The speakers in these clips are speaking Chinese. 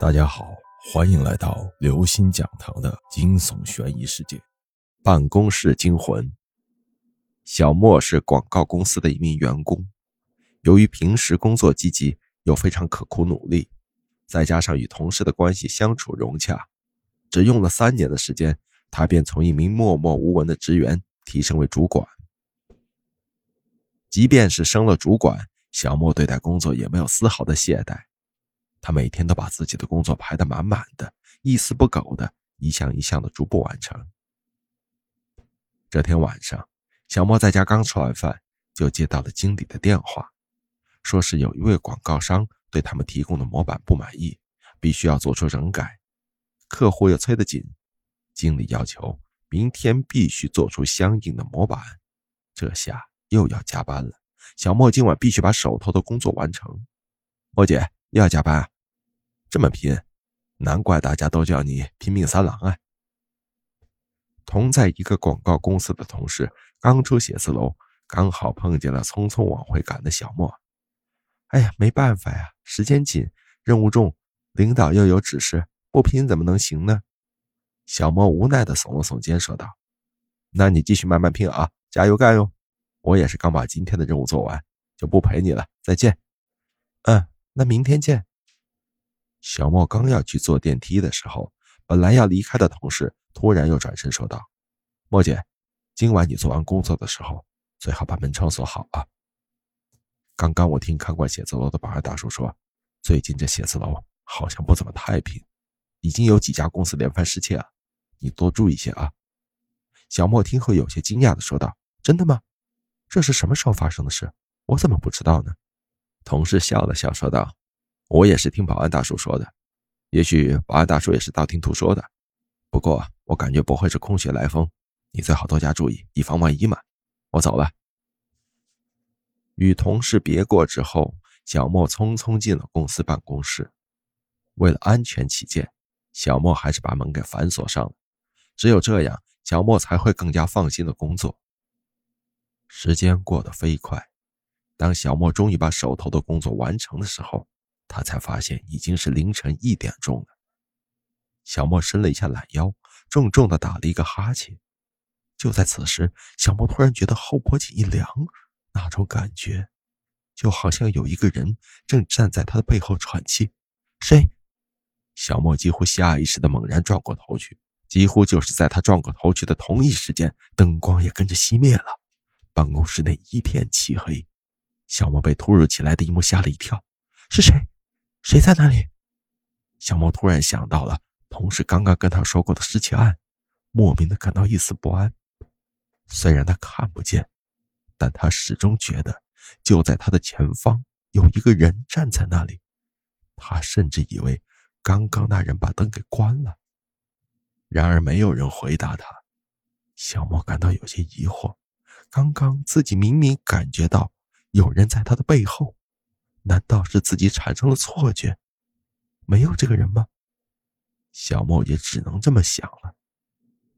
大家好，欢迎来到刘星讲堂的惊悚悬疑世界。办公室惊魂。小莫是广告公司的一名员工，由于平时工作积极又非常刻苦努力，再加上与同事的关系相处融洽，只用了三年的时间，他便从一名默默无闻的职员提升为主管。即便是升了主管，小莫对待工作也没有丝毫的懈怠。他每天都把自己的工作排得满满的，一丝不苟的一项一项的逐步完成。这天晚上，小莫在家刚吃完饭，就接到了经理的电话，说是有一位广告商对他们提供的模板不满意，必须要做出整改。客户又催得紧，经理要求明天必须做出相应的模板。这下又要加班了，小莫今晚必须把手头的工作完成。莫姐又要加班啊？这么拼，难怪大家都叫你拼命三郎啊！同在一个广告公司的同事刚出写字楼，刚好碰见了匆匆往回赶的小莫。哎呀，没办法呀，时间紧，任务重，领导又有指示，不拼怎么能行呢？小莫无奈的耸了耸肩，说道：“那你继续慢慢拼啊，加油干哟！我也是刚把今天的任务做完，就不陪你了，再见。”嗯，那明天见。小莫刚要去坐电梯的时候，本来要离开的同事突然又转身说道：“莫姐，今晚你做完工作的时候，最好把门窗锁好啊。刚刚我听看管写字楼的保安大叔说，最近这写字楼好像不怎么太平，已经有几家公司连番失窃了，你多注意些啊。”小莫听后有些惊讶的说道：“真的吗？这是什么时候发生的事？我怎么不知道呢？”同事笑了笑说道。我也是听保安大叔说的，也许保安大叔也是道听途说的，不过我感觉不会是空穴来风，你最好多加注意，以防万一嘛。我走了。与同事别过之后，小莫匆匆进了公司办公室。为了安全起见，小莫还是把门给反锁上了。只有这样，小莫才会更加放心的工作。时间过得飞快，当小莫终于把手头的工作完成的时候。他才发现已经是凌晨一点钟了。小莫伸了一下懒腰，重重的打了一个哈欠。就在此时，小莫突然觉得后脖颈一凉，那种感觉，就好像有一个人正站在他的背后喘气。谁？小莫几乎下意识的猛然转过头去。几乎就是在他转过头去的同一时间，灯光也跟着熄灭了，办公室内一片漆黑。小莫被突如其来的一幕吓了一跳。是谁？谁在那里？小莫突然想到了同事刚刚跟他说过的失窃案，莫名的感到一丝不安。虽然他看不见，但他始终觉得就在他的前方有一个人站在那里。他甚至以为刚刚那人把灯给关了。然而没有人回答他。小莫感到有些疑惑：刚刚自己明明感觉到有人在他的背后。难道是自己产生了错觉？没有这个人吗？小莫也只能这么想了。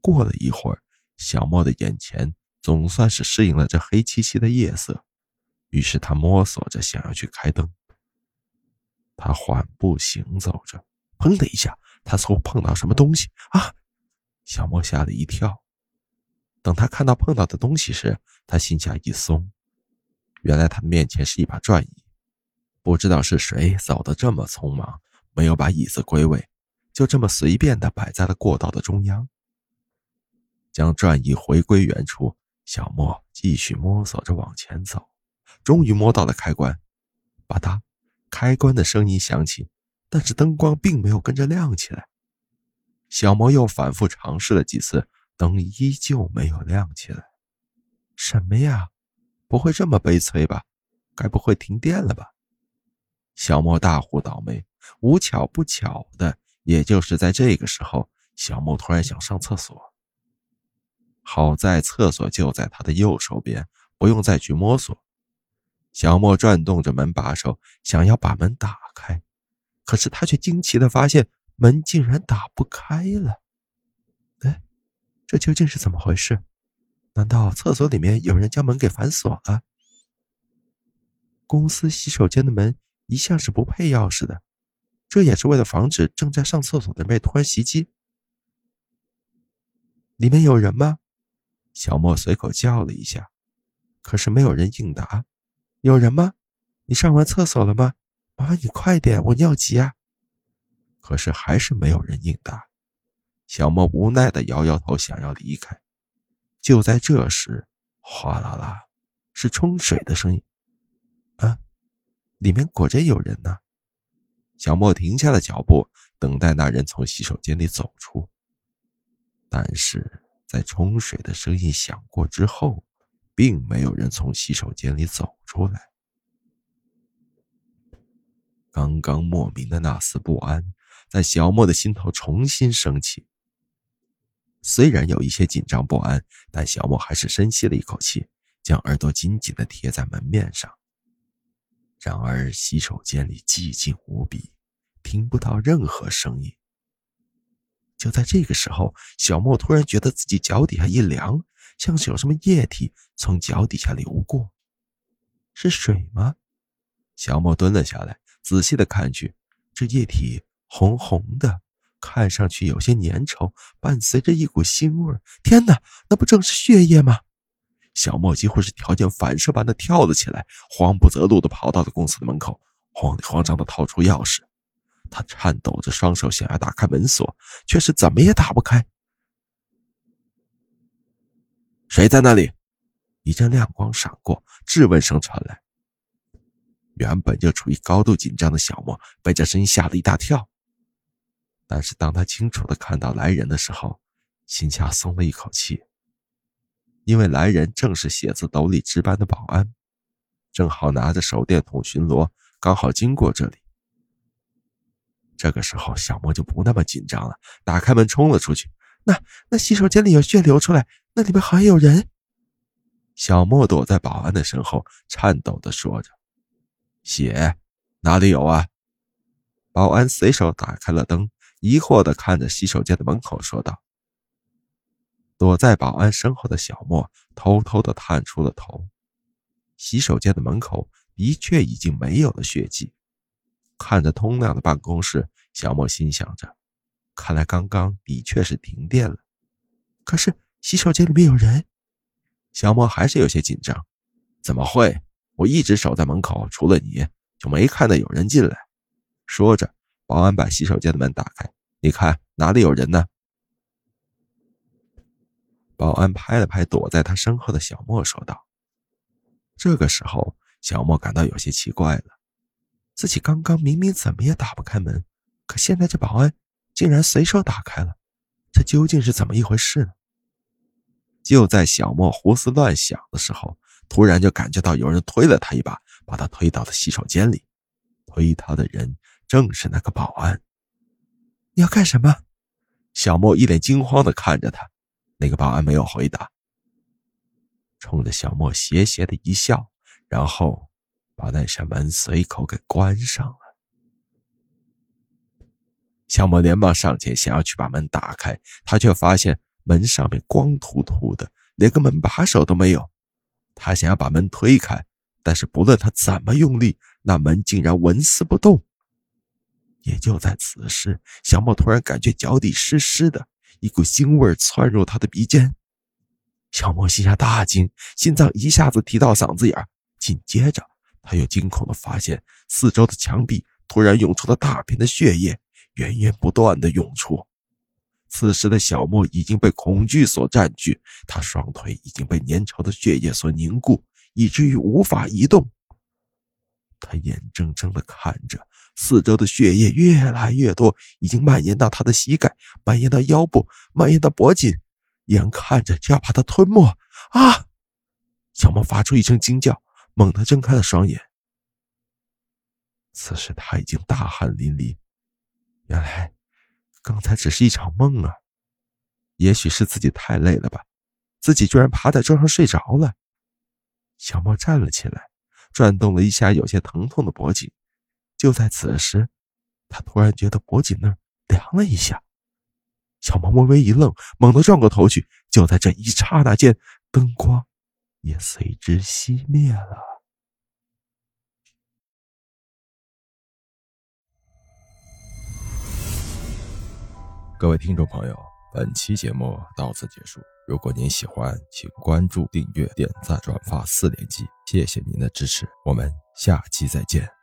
过了一会儿，小莫的眼前总算是适应了这黑漆漆的夜色，于是他摸索着想要去开灯。他缓步行走着，砰的一下，他似乎碰到什么东西啊！小莫吓了一跳。等他看到碰到的东西时，他心下一松，原来他的面前是一把转椅。不知道是谁走得这么匆忙，没有把椅子归位，就这么随便的摆在了过道的中央。将转椅回归原处，小莫继续摸索着往前走，终于摸到了开关，吧嗒，开关的声音响起，但是灯光并没有跟着亮起来。小莫又反复尝试了几次，灯依旧没有亮起来。什么呀？不会这么悲催吧？该不会停电了吧？小莫大呼倒霉，无巧不巧的，也就是在这个时候，小莫突然想上厕所。好在厕所就在他的右手边，不用再去摸索。小莫转动着门把手，想要把门打开，可是他却惊奇的发现门竟然打不开了。哎，这究竟是怎么回事？难道厕所里面有人将门给反锁了？公司洗手间的门。一向是不配钥匙的，这也是为了防止正在上厕所的人被突然袭击。里面有人吗？小莫随口叫了一下，可是没有人应答。有人吗？你上完厕所了吗？麻烦你快点，我尿急啊！可是还是没有人应答。小莫无奈的摇摇头，想要离开。就在这时，哗啦啦，是冲水的声音。啊，里面果真有人呢！小莫停下了脚步，等待那人从洗手间里走出。但是在冲水的声音响过之后，并没有人从洗手间里走出来。刚刚莫名的那丝不安，在小莫的心头重新升起。虽然有一些紧张不安，但小莫还是深吸了一口气，将耳朵紧紧的贴在门面上。然而，洗手间里寂静无比，听不到任何声音。就在这个时候，小莫突然觉得自己脚底下一凉，像是有什么液体从脚底下流过。是水吗？小莫蹲了下来，仔细的看去，这液体红红的，看上去有些粘稠，伴随着一股腥味。天哪，那不正是血液吗？小莫几乎是条件反射般的跳了起来，慌不择路的跑到了公司的门口，慌里慌张的掏出钥匙。他颤抖着双手想要打开门锁，却是怎么也打不开。谁在那里？一阵亮光闪过，质问声传来。原本就处于高度紧张的小莫被这声音吓了一大跳，但是当他清楚的看到来人的时候，心下松了一口气。因为来人正是写字楼里值班的保安，正好拿着手电筒巡逻，刚好经过这里。这个时候，小莫就不那么紧张了，打开门冲了出去。那那洗手间里有血流出来，那里面好像有人。小莫躲在保安的身后，颤抖的说着：“血哪里有啊？”保安随手打开了灯，疑惑的看着洗手间的门口，说道。躲在保安身后的小莫偷偷的探出了头，洗手间的门口的确已经没有了血迹。看着通亮的办公室，小莫心想着：看来刚刚的确是停电了。可是洗手间里面有人，小莫还是有些紧张。怎么会？我一直守在门口，除了你就没看到有人进来。说着，保安把洗手间的门打开，你看哪里有人呢？保安拍了拍躲在他身后的小莫，说道：“这个时候，小莫感到有些奇怪了。自己刚刚明明怎么也打不开门，可现在这保安竟然随手打开了，这究竟是怎么一回事呢？”就在小莫胡思乱想的时候，突然就感觉到有人推了他一把，把他推到了洗手间里。推他的人正是那个保安。你要干什么？小莫一脸惊慌的看着他。那个保安没有回答，冲着小莫邪邪的一笑，然后把那扇门随口给关上了。小莫连忙上前想要去把门打开，他却发现门上面光秃秃的，连个门把手都没有。他想要把门推开，但是不论他怎么用力，那门竟然纹丝不动。也就在此时，小莫突然感觉脚底湿湿的。一股腥味窜入他的鼻尖，小莫心下大惊，心脏一下子提到嗓子眼紧接着，他又惊恐地发现四周的墙壁突然涌出了大片的血液，源源不断地涌出。此时的小莫已经被恐惧所占据，他双腿已经被粘稠的血液所凝固，以至于无法移动。他眼睁睁地看着。四周的血液越来越多，已经蔓延到他的膝盖，蔓延到腰部，蔓延到脖颈，眼看着就要把他吞没！啊！小莫发出一声惊叫，猛地睁开了双眼。此时他已经大汗淋漓，原来刚才只是一场梦啊！也许是自己太累了吧，自己居然趴在桌上睡着了。小莫站了起来，转动了一下有些疼痛的脖颈。就在此时，他突然觉得脖颈那儿凉了一下，小猫微微一愣，猛地转过头去。就在这一刹那间，灯光也随之熄灭了。各位听众朋友，本期节目到此结束。如果您喜欢，请关注、订阅、点赞、转发四连击，谢谢您的支持，我们下期再见。